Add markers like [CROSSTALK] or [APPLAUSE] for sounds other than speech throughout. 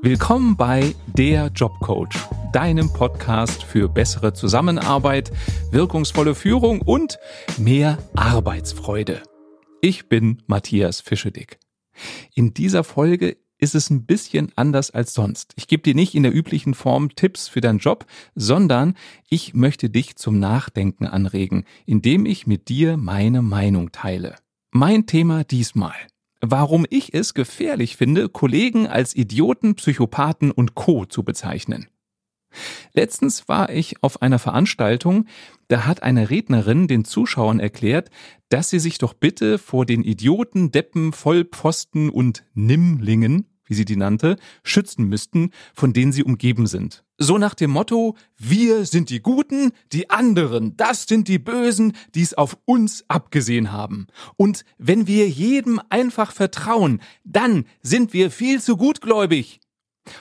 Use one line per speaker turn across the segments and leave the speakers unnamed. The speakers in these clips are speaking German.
Willkommen bei Der Jobcoach, deinem Podcast für bessere Zusammenarbeit, wirkungsvolle Führung und mehr Arbeitsfreude. Ich bin Matthias Fischedick. In dieser Folge ist es ein bisschen anders als sonst. Ich gebe dir nicht in der üblichen Form Tipps für deinen Job, sondern ich möchte dich zum Nachdenken anregen, indem ich mit dir meine Meinung teile. Mein Thema diesmal warum ich es gefährlich finde, Kollegen als Idioten, Psychopathen und Co zu bezeichnen. Letztens war ich auf einer Veranstaltung, da hat eine Rednerin den Zuschauern erklärt, dass sie sich doch bitte vor den Idioten, Deppen, Vollpfosten und Nimmlingen wie sie die nannte, schützen müssten, von denen sie umgeben sind. So nach dem Motto, wir sind die Guten, die anderen, das sind die Bösen, die es auf uns abgesehen haben. Und wenn wir jedem einfach vertrauen, dann sind wir viel zu gutgläubig.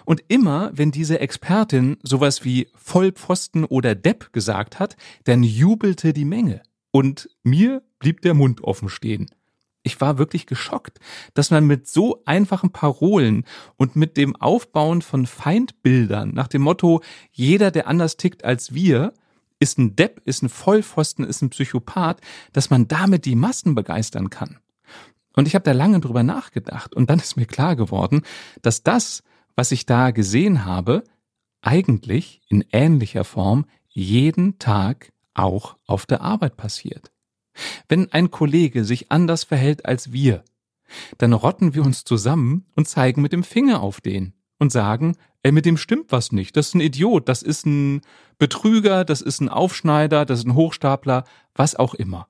Und immer, wenn diese Expertin sowas wie Vollpfosten oder Depp gesagt hat, dann jubelte die Menge. Und mir blieb der Mund offen stehen ich war wirklich geschockt, dass man mit so einfachen Parolen und mit dem Aufbauen von Feindbildern nach dem Motto, jeder, der anders tickt als wir, ist ein Depp, ist ein Vollpfosten, ist ein Psychopath, dass man damit die Massen begeistern kann. Und ich habe da lange drüber nachgedacht und dann ist mir klar geworden, dass das, was ich da gesehen habe, eigentlich in ähnlicher Form jeden Tag auch auf der Arbeit passiert. Wenn ein Kollege sich anders verhält als wir, dann rotten wir uns zusammen und zeigen mit dem Finger auf den und sagen, ey, mit dem stimmt was nicht, das ist ein Idiot, das ist ein Betrüger, das ist ein Aufschneider, das ist ein Hochstapler, was auch immer.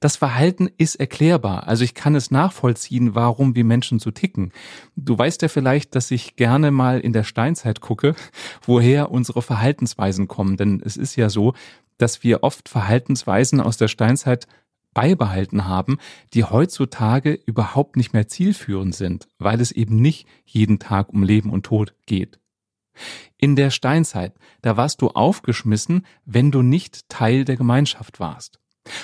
Das Verhalten ist erklärbar, also ich kann es nachvollziehen, warum wir Menschen so ticken. Du weißt ja vielleicht, dass ich gerne mal in der Steinzeit gucke, woher unsere Verhaltensweisen kommen, denn es ist ja so, dass wir oft Verhaltensweisen aus der Steinzeit beibehalten haben, die heutzutage überhaupt nicht mehr zielführend sind, weil es eben nicht jeden Tag um Leben und Tod geht. In der Steinzeit, da warst du aufgeschmissen, wenn du nicht Teil der Gemeinschaft warst.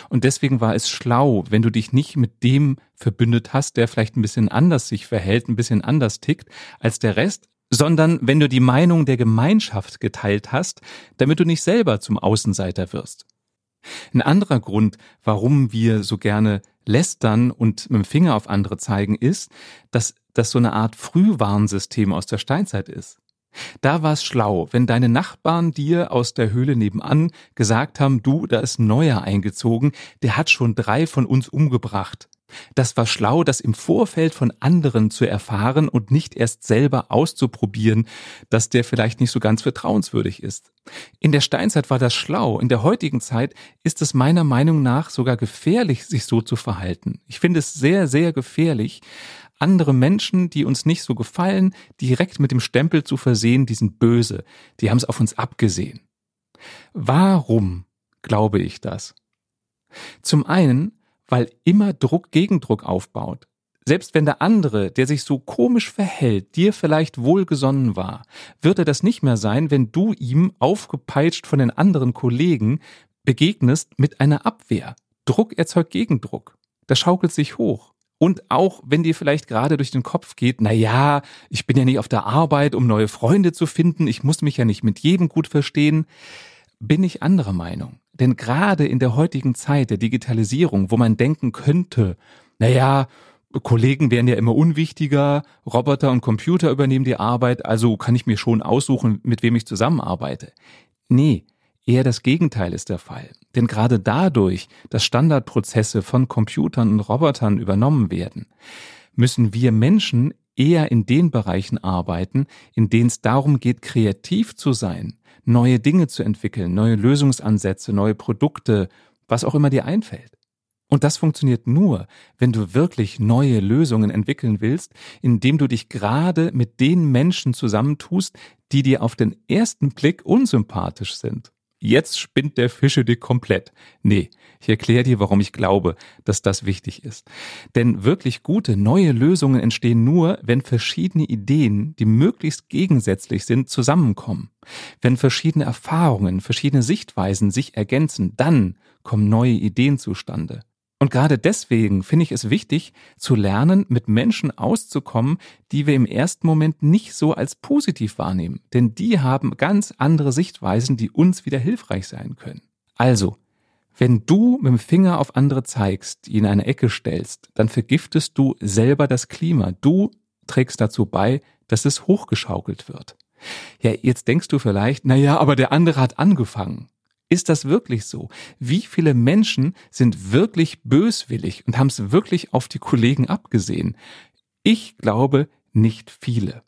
Und deswegen war es schlau, wenn du dich nicht mit dem verbündet hast, der vielleicht ein bisschen anders sich verhält, ein bisschen anders tickt als der Rest, sondern wenn du die Meinung der Gemeinschaft geteilt hast, damit du nicht selber zum Außenseiter wirst. Ein anderer Grund, warum wir so gerne lästern und mit dem Finger auf andere zeigen, ist, dass das so eine Art Frühwarnsystem aus der Steinzeit ist. Da war es schlau, wenn deine Nachbarn dir aus der Höhle nebenan gesagt haben, du, da ist Neuer eingezogen, der hat schon drei von uns umgebracht. Das war schlau, das im Vorfeld von anderen zu erfahren und nicht erst selber auszuprobieren, dass der vielleicht nicht so ganz vertrauenswürdig ist. In der Steinzeit war das schlau, in der heutigen Zeit ist es meiner Meinung nach sogar gefährlich, sich so zu verhalten. Ich finde es sehr, sehr gefährlich, andere Menschen, die uns nicht so gefallen, direkt mit dem Stempel zu versehen, die sind böse, die haben es auf uns abgesehen. Warum glaube ich das? Zum einen, weil immer Druck gegen Druck aufbaut. Selbst wenn der andere, der sich so komisch verhält, dir vielleicht wohlgesonnen war, wird er das nicht mehr sein, wenn du ihm, aufgepeitscht von den anderen Kollegen, begegnest mit einer Abwehr. Druck erzeugt Gegendruck. Das schaukelt sich hoch. Und auch wenn dir vielleicht gerade durch den Kopf geht, na ja, ich bin ja nicht auf der Arbeit, um neue Freunde zu finden, ich muss mich ja nicht mit jedem gut verstehen, bin ich anderer Meinung. Denn gerade in der heutigen Zeit der Digitalisierung, wo man denken könnte, naja, Kollegen werden ja immer unwichtiger, Roboter und Computer übernehmen die Arbeit, also kann ich mir schon aussuchen, mit wem ich zusammenarbeite. Nee, eher das Gegenteil ist der Fall. Denn gerade dadurch, dass Standardprozesse von Computern und Robotern übernommen werden, müssen wir Menschen eher in den Bereichen arbeiten, in denen es darum geht, kreativ zu sein, neue Dinge zu entwickeln, neue Lösungsansätze, neue Produkte, was auch immer dir einfällt. Und das funktioniert nur, wenn du wirklich neue Lösungen entwickeln willst, indem du dich gerade mit den Menschen zusammentust, die dir auf den ersten Blick unsympathisch sind jetzt spinnt der Fische dich komplett. Nee, ich erkläre dir, warum ich glaube, dass das wichtig ist. Denn wirklich gute neue Lösungen entstehen nur, wenn verschiedene Ideen, die möglichst gegensätzlich sind, zusammenkommen. Wenn verschiedene Erfahrungen, verschiedene Sichtweisen sich ergänzen, dann kommen neue Ideen zustande. Und gerade deswegen finde ich es wichtig, zu lernen, mit Menschen auszukommen, die wir im ersten Moment nicht so als positiv wahrnehmen. Denn die haben ganz andere Sichtweisen, die uns wieder hilfreich sein können. Also, wenn du mit dem Finger auf andere zeigst, die in eine Ecke stellst, dann vergiftest du selber das Klima. Du trägst dazu bei, dass es hochgeschaukelt wird. Ja, jetzt denkst du vielleicht, na ja, aber der andere hat angefangen. Ist das wirklich so? Wie viele Menschen sind wirklich böswillig und haben es wirklich auf die Kollegen abgesehen? Ich glaube nicht viele.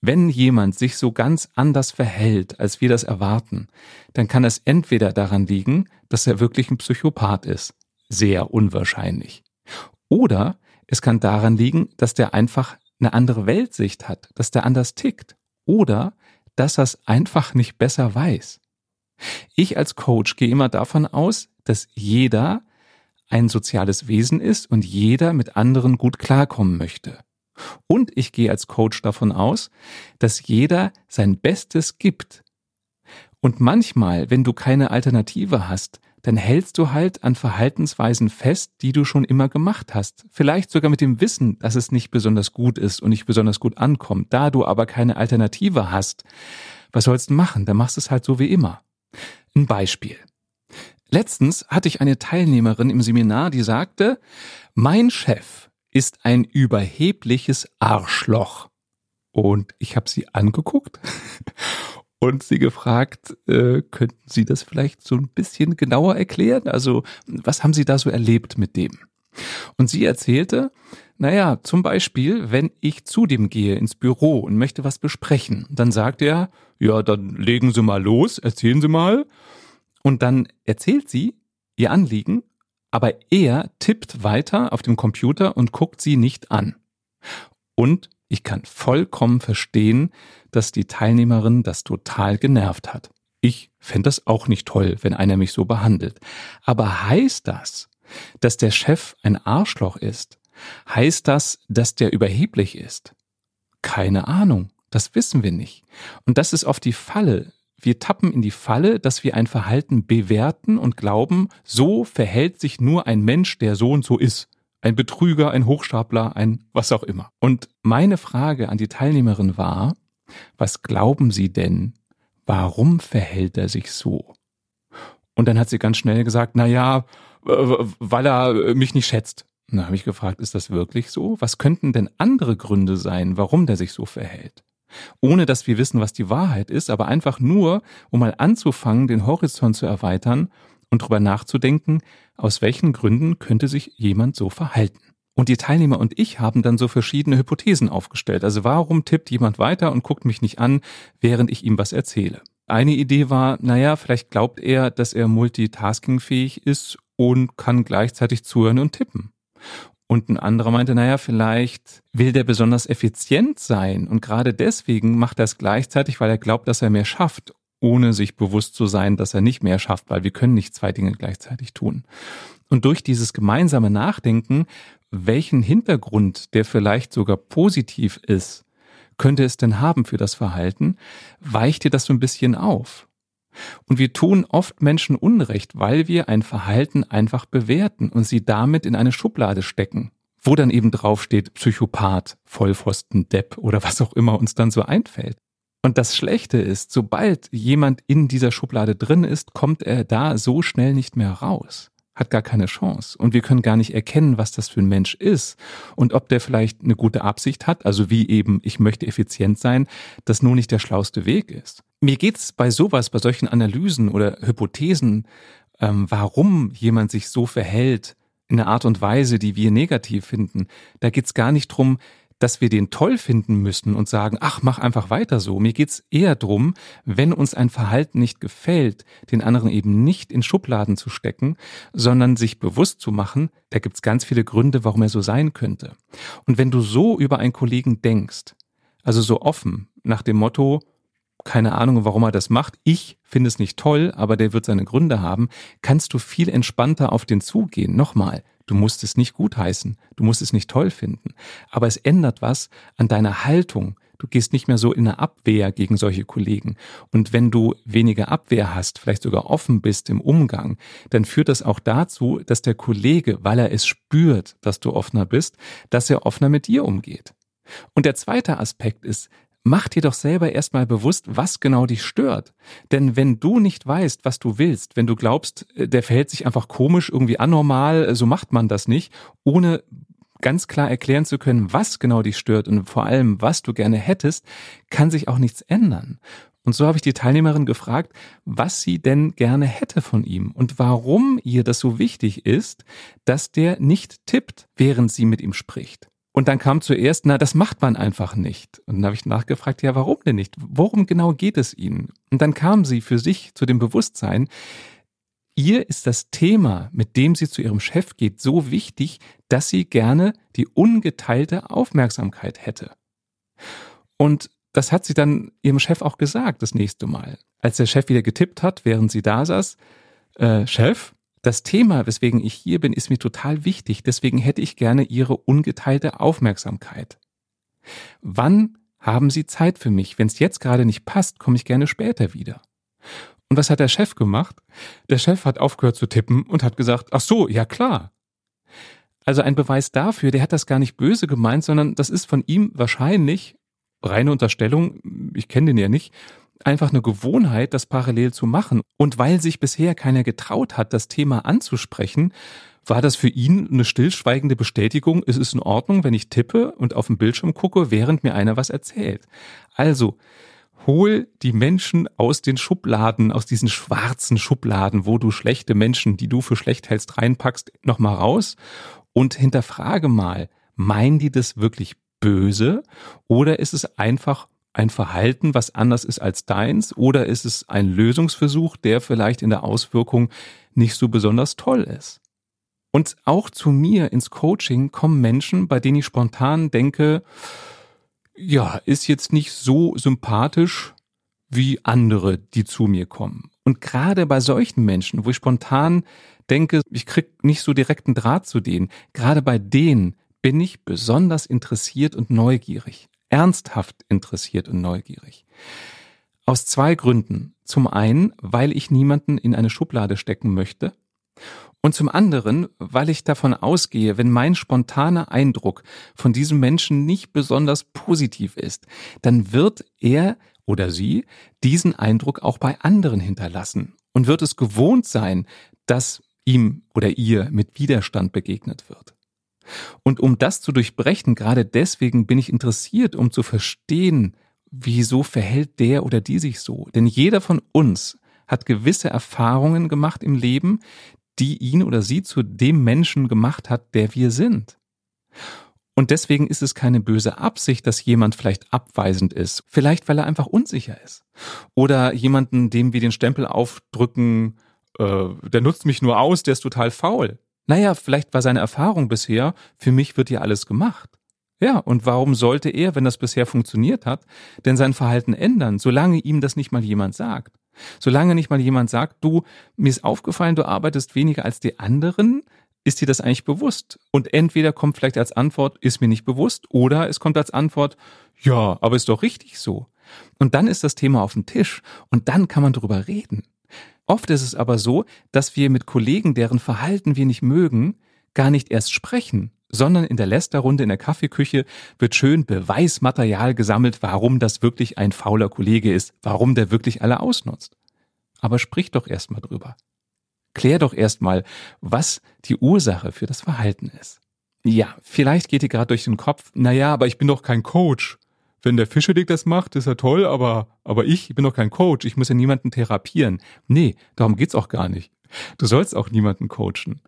Wenn jemand sich so ganz anders verhält, als wir das erwarten, dann kann es entweder daran liegen, dass er wirklich ein Psychopath ist. Sehr unwahrscheinlich. Oder es kann daran liegen, dass der einfach eine andere Weltsicht hat, dass der anders tickt. Oder dass er es einfach nicht besser weiß. Ich als Coach gehe immer davon aus, dass jeder ein soziales Wesen ist und jeder mit anderen gut klarkommen möchte. Und ich gehe als Coach davon aus, dass jeder sein Bestes gibt. Und manchmal, wenn du keine Alternative hast, dann hältst du halt an Verhaltensweisen fest, die du schon immer gemacht hast. Vielleicht sogar mit dem Wissen, dass es nicht besonders gut ist und nicht besonders gut ankommt. Da du aber keine Alternative hast, was sollst du machen? Dann machst du es halt so wie immer. Ein Beispiel. Letztens hatte ich eine Teilnehmerin im Seminar, die sagte, mein Chef ist ein überhebliches Arschloch. Und ich habe sie angeguckt [LAUGHS] und sie gefragt, äh, könnten Sie das vielleicht so ein bisschen genauer erklären? Also, was haben Sie da so erlebt mit dem? Und sie erzählte, naja, zum Beispiel, wenn ich zu dem gehe ins Büro und möchte was besprechen, dann sagt er, ja, dann legen Sie mal los, erzählen Sie mal. Und dann erzählt sie ihr Anliegen, aber er tippt weiter auf dem Computer und guckt sie nicht an. Und ich kann vollkommen verstehen, dass die Teilnehmerin das total genervt hat. Ich fände das auch nicht toll, wenn einer mich so behandelt. Aber heißt das, dass der Chef ein Arschloch ist? Heißt das, dass der überheblich ist? Keine Ahnung. Das wissen wir nicht. Und das ist oft die Falle. Wir tappen in die Falle, dass wir ein Verhalten bewerten und glauben, so verhält sich nur ein Mensch, der so und so ist. Ein Betrüger, ein Hochstapler, ein was auch immer. Und meine Frage an die Teilnehmerin war, was glauben Sie denn, warum verhält er sich so? Und dann hat sie ganz schnell gesagt, na ja, weil er mich nicht schätzt. Und da habe ich gefragt, ist das wirklich so? Was könnten denn andere Gründe sein, warum der sich so verhält? Ohne dass wir wissen, was die Wahrheit ist, aber einfach nur, um mal anzufangen, den Horizont zu erweitern und darüber nachzudenken, aus welchen Gründen könnte sich jemand so verhalten. Und die Teilnehmer und ich haben dann so verschiedene Hypothesen aufgestellt. Also warum tippt jemand weiter und guckt mich nicht an, während ich ihm was erzähle? Eine Idee war, naja, vielleicht glaubt er, dass er multitaskingfähig ist und kann gleichzeitig zuhören und tippen. Und ein anderer meinte, naja, vielleicht will der besonders effizient sein und gerade deswegen macht er es gleichzeitig, weil er glaubt, dass er mehr schafft, ohne sich bewusst zu sein, dass er nicht mehr schafft, weil wir können nicht zwei Dinge gleichzeitig tun. Und durch dieses gemeinsame Nachdenken, welchen Hintergrund der vielleicht sogar positiv ist, könnte es denn haben für das Verhalten, weicht dir das so ein bisschen auf. Und wir tun oft Menschen Unrecht, weil wir ein Verhalten einfach bewerten und sie damit in eine Schublade stecken, wo dann eben draufsteht Psychopath, Vollpfosten, Depp oder was auch immer uns dann so einfällt. Und das Schlechte ist, sobald jemand in dieser Schublade drin ist, kommt er da so schnell nicht mehr raus hat gar keine Chance. Und wir können gar nicht erkennen, was das für ein Mensch ist und ob der vielleicht eine gute Absicht hat, also wie eben, ich möchte effizient sein, das nur nicht der schlauste Weg ist. Mir geht's bei sowas, bei solchen Analysen oder Hypothesen, ähm, warum jemand sich so verhält, in einer Art und Weise, die wir negativ finden. Da geht's gar nicht drum, dass wir den toll finden müssen und sagen, ach, mach einfach weiter so. Mir geht's eher drum, wenn uns ein Verhalten nicht gefällt, den anderen eben nicht in Schubladen zu stecken, sondern sich bewusst zu machen, da gibt's ganz viele Gründe, warum er so sein könnte. Und wenn du so über einen Kollegen denkst, also so offen, nach dem Motto, keine Ahnung, warum er das macht. Ich finde es nicht toll, aber der wird seine Gründe haben. Kannst du viel entspannter auf den zugehen. Nochmal, du musst es nicht gutheißen, du musst es nicht toll finden, aber es ändert was an deiner Haltung, Du gehst nicht mehr so in eine Abwehr gegen solche Kollegen. Und wenn du weniger Abwehr hast, vielleicht sogar offen bist im Umgang, dann führt das auch dazu, dass der Kollege, weil er es spürt, dass du offener bist, dass er offener mit dir umgeht. Und der zweite Aspekt ist, Mach dir doch selber erstmal bewusst, was genau dich stört. Denn wenn du nicht weißt, was du willst, wenn du glaubst, äh, der verhält sich einfach komisch, irgendwie anormal, so macht man das nicht, ohne ganz klar erklären zu können, was genau dich stört und vor allem, was du gerne hättest, kann sich auch nichts ändern. Und so habe ich die Teilnehmerin gefragt, was sie denn gerne hätte von ihm und warum ihr das so wichtig ist, dass der nicht tippt, während sie mit ihm spricht. Und dann kam zuerst, na, das macht man einfach nicht. Und dann habe ich nachgefragt, ja, warum denn nicht? Worum genau geht es Ihnen? Und dann kam sie für sich zu dem Bewusstsein, ihr ist das Thema, mit dem sie zu ihrem Chef geht, so wichtig, dass sie gerne die ungeteilte Aufmerksamkeit hätte. Und das hat sie dann ihrem Chef auch gesagt, das nächste Mal. Als der Chef wieder getippt hat, während sie da saß, äh, Chef, das Thema, weswegen ich hier bin, ist mir total wichtig, deswegen hätte ich gerne Ihre ungeteilte Aufmerksamkeit. Wann haben Sie Zeit für mich? Wenn es jetzt gerade nicht passt, komme ich gerne später wieder. Und was hat der Chef gemacht? Der Chef hat aufgehört zu tippen und hat gesagt, ach so, ja klar. Also ein Beweis dafür, der hat das gar nicht böse gemeint, sondern das ist von ihm wahrscheinlich, reine Unterstellung, ich kenne den ja nicht, einfach eine Gewohnheit, das parallel zu machen. Und weil sich bisher keiner getraut hat, das Thema anzusprechen, war das für ihn eine stillschweigende Bestätigung, es ist in Ordnung, wenn ich tippe und auf den Bildschirm gucke, während mir einer was erzählt. Also, hol die Menschen aus den Schubladen, aus diesen schwarzen Schubladen, wo du schlechte Menschen, die du für schlecht hältst, reinpackst, nochmal raus und hinterfrage mal, meinen die das wirklich böse oder ist es einfach ein Verhalten, was anders ist als deins oder ist es ein Lösungsversuch, der vielleicht in der Auswirkung nicht so besonders toll ist? Und auch zu mir ins Coaching kommen Menschen, bei denen ich spontan denke, ja, ist jetzt nicht so sympathisch wie andere, die zu mir kommen. Und gerade bei solchen Menschen, wo ich spontan denke, ich krieg nicht so direkten Draht zu denen, gerade bei denen bin ich besonders interessiert und neugierig, ernsthaft interessiert und neugierig. Aus zwei Gründen. Zum einen, weil ich niemanden in eine Schublade stecken möchte und zum anderen, weil ich davon ausgehe, wenn mein spontaner Eindruck von diesem Menschen nicht besonders positiv ist, dann wird er oder sie diesen Eindruck auch bei anderen hinterlassen und wird es gewohnt sein, dass ihm oder ihr mit Widerstand begegnet wird. Und um das zu durchbrechen, gerade deswegen bin ich interessiert, um zu verstehen, wieso verhält der oder die sich so. Denn jeder von uns hat gewisse Erfahrungen gemacht im Leben, die ihn oder sie zu dem Menschen gemacht hat, der wir sind. Und deswegen ist es keine böse Absicht, dass jemand vielleicht abweisend ist, vielleicht weil er einfach unsicher ist. Oder jemanden, dem wir den Stempel aufdrücken, äh, der nutzt mich nur aus, der ist total faul. Naja, vielleicht war seine Erfahrung bisher, für mich wird ja alles gemacht. Ja, und warum sollte er, wenn das bisher funktioniert hat, denn sein Verhalten ändern, solange ihm das nicht mal jemand sagt? Solange nicht mal jemand sagt, du, mir ist aufgefallen, du arbeitest weniger als die anderen, ist dir das eigentlich bewusst? Und entweder kommt vielleicht als Antwort, ist mir nicht bewusst, oder es kommt als Antwort, ja, aber ist doch richtig so. Und dann ist das Thema auf dem Tisch und dann kann man drüber reden. Oft ist es aber so, dass wir mit Kollegen, deren Verhalten wir nicht mögen, gar nicht erst sprechen, sondern in der Lästerrunde in der Kaffeeküche wird schön Beweismaterial gesammelt, warum das wirklich ein fauler Kollege ist, warum der wirklich alle ausnutzt. Aber sprich doch erstmal drüber. Klär doch erstmal, was die Ursache für das Verhalten ist. Ja, vielleicht geht dir gerade durch den Kopf, naja, aber ich bin doch kein Coach. Wenn der Fischedick das macht, ist er toll, aber, aber ich bin doch kein Coach, ich muss ja niemanden therapieren. Nee, darum geht's auch gar nicht. Du sollst auch niemanden coachen.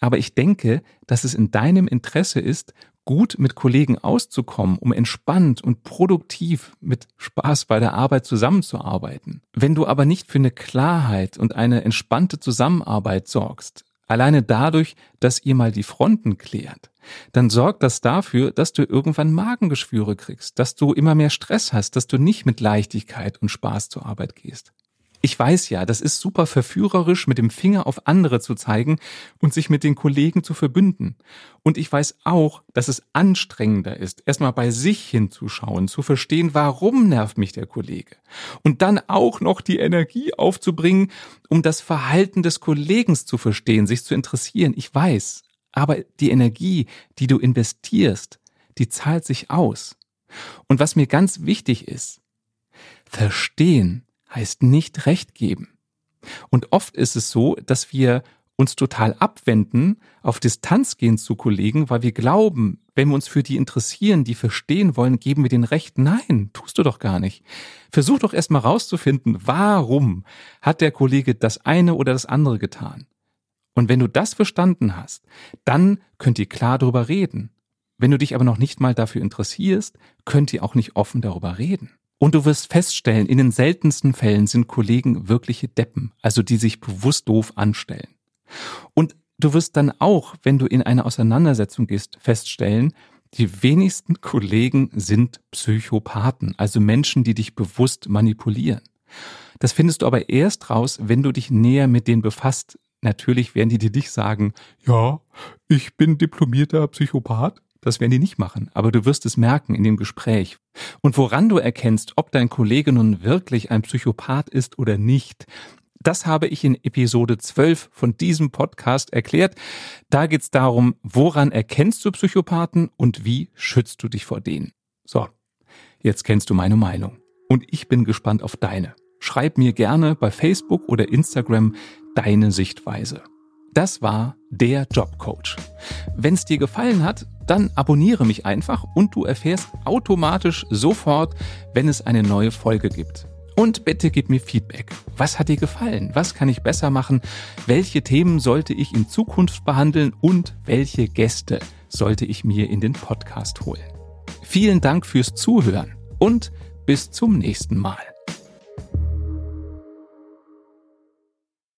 Aber ich denke, dass es in deinem Interesse ist, gut mit Kollegen auszukommen, um entspannt und produktiv mit Spaß bei der Arbeit zusammenzuarbeiten. Wenn du aber nicht für eine Klarheit und eine entspannte Zusammenarbeit sorgst, alleine dadurch, dass ihr mal die Fronten klärt, dann sorgt das dafür, dass du irgendwann Magengeschwüre kriegst, dass du immer mehr Stress hast, dass du nicht mit Leichtigkeit und Spaß zur Arbeit gehst. Ich weiß ja, das ist super verführerisch, mit dem Finger auf andere zu zeigen und sich mit den Kollegen zu verbünden. Und ich weiß auch, dass es anstrengender ist, erstmal bei sich hinzuschauen, zu verstehen, warum nervt mich der Kollege. Und dann auch noch die Energie aufzubringen, um das Verhalten des Kollegen zu verstehen, sich zu interessieren. Ich weiß. Aber die Energie, die du investierst, die zahlt sich aus. Und was mir ganz wichtig ist, verstehen heißt nicht recht geben. Und oft ist es so, dass wir uns total abwenden, auf Distanz gehen zu Kollegen, weil wir glauben, wenn wir uns für die interessieren, die verstehen wollen, geben wir den Recht. Nein, tust du doch gar nicht. Versuch doch erstmal rauszufinden, warum hat der Kollege das eine oder das andere getan. Und wenn du das verstanden hast, dann könnt ihr klar darüber reden. Wenn du dich aber noch nicht mal dafür interessierst, könnt ihr auch nicht offen darüber reden. Und du wirst feststellen, in den seltensten Fällen sind Kollegen wirkliche Deppen, also die sich bewusst doof anstellen. Und du wirst dann auch, wenn du in eine Auseinandersetzung gehst, feststellen, die wenigsten Kollegen sind Psychopathen, also Menschen, die dich bewusst manipulieren. Das findest du aber erst raus, wenn du dich näher mit denen befasst. Natürlich werden die dir nicht sagen, ja, ich bin diplomierter Psychopath. Das werden die nicht machen, aber du wirst es merken in dem Gespräch. Und woran du erkennst, ob dein Kollege nun wirklich ein Psychopath ist oder nicht, das habe ich in Episode 12 von diesem Podcast erklärt. Da geht es darum, woran erkennst du Psychopathen und wie schützt du dich vor denen. So, jetzt kennst du meine Meinung. Und ich bin gespannt auf deine. Schreib mir gerne bei Facebook oder Instagram deine Sichtweise. Das war der Jobcoach. Wenn es dir gefallen hat, dann abonniere mich einfach und du erfährst automatisch sofort, wenn es eine neue Folge gibt. Und bitte gib mir Feedback. Was hat dir gefallen? Was kann ich besser machen? Welche Themen sollte ich in Zukunft behandeln? Und welche Gäste sollte ich mir in den Podcast holen? Vielen Dank fürs Zuhören und bis zum nächsten Mal.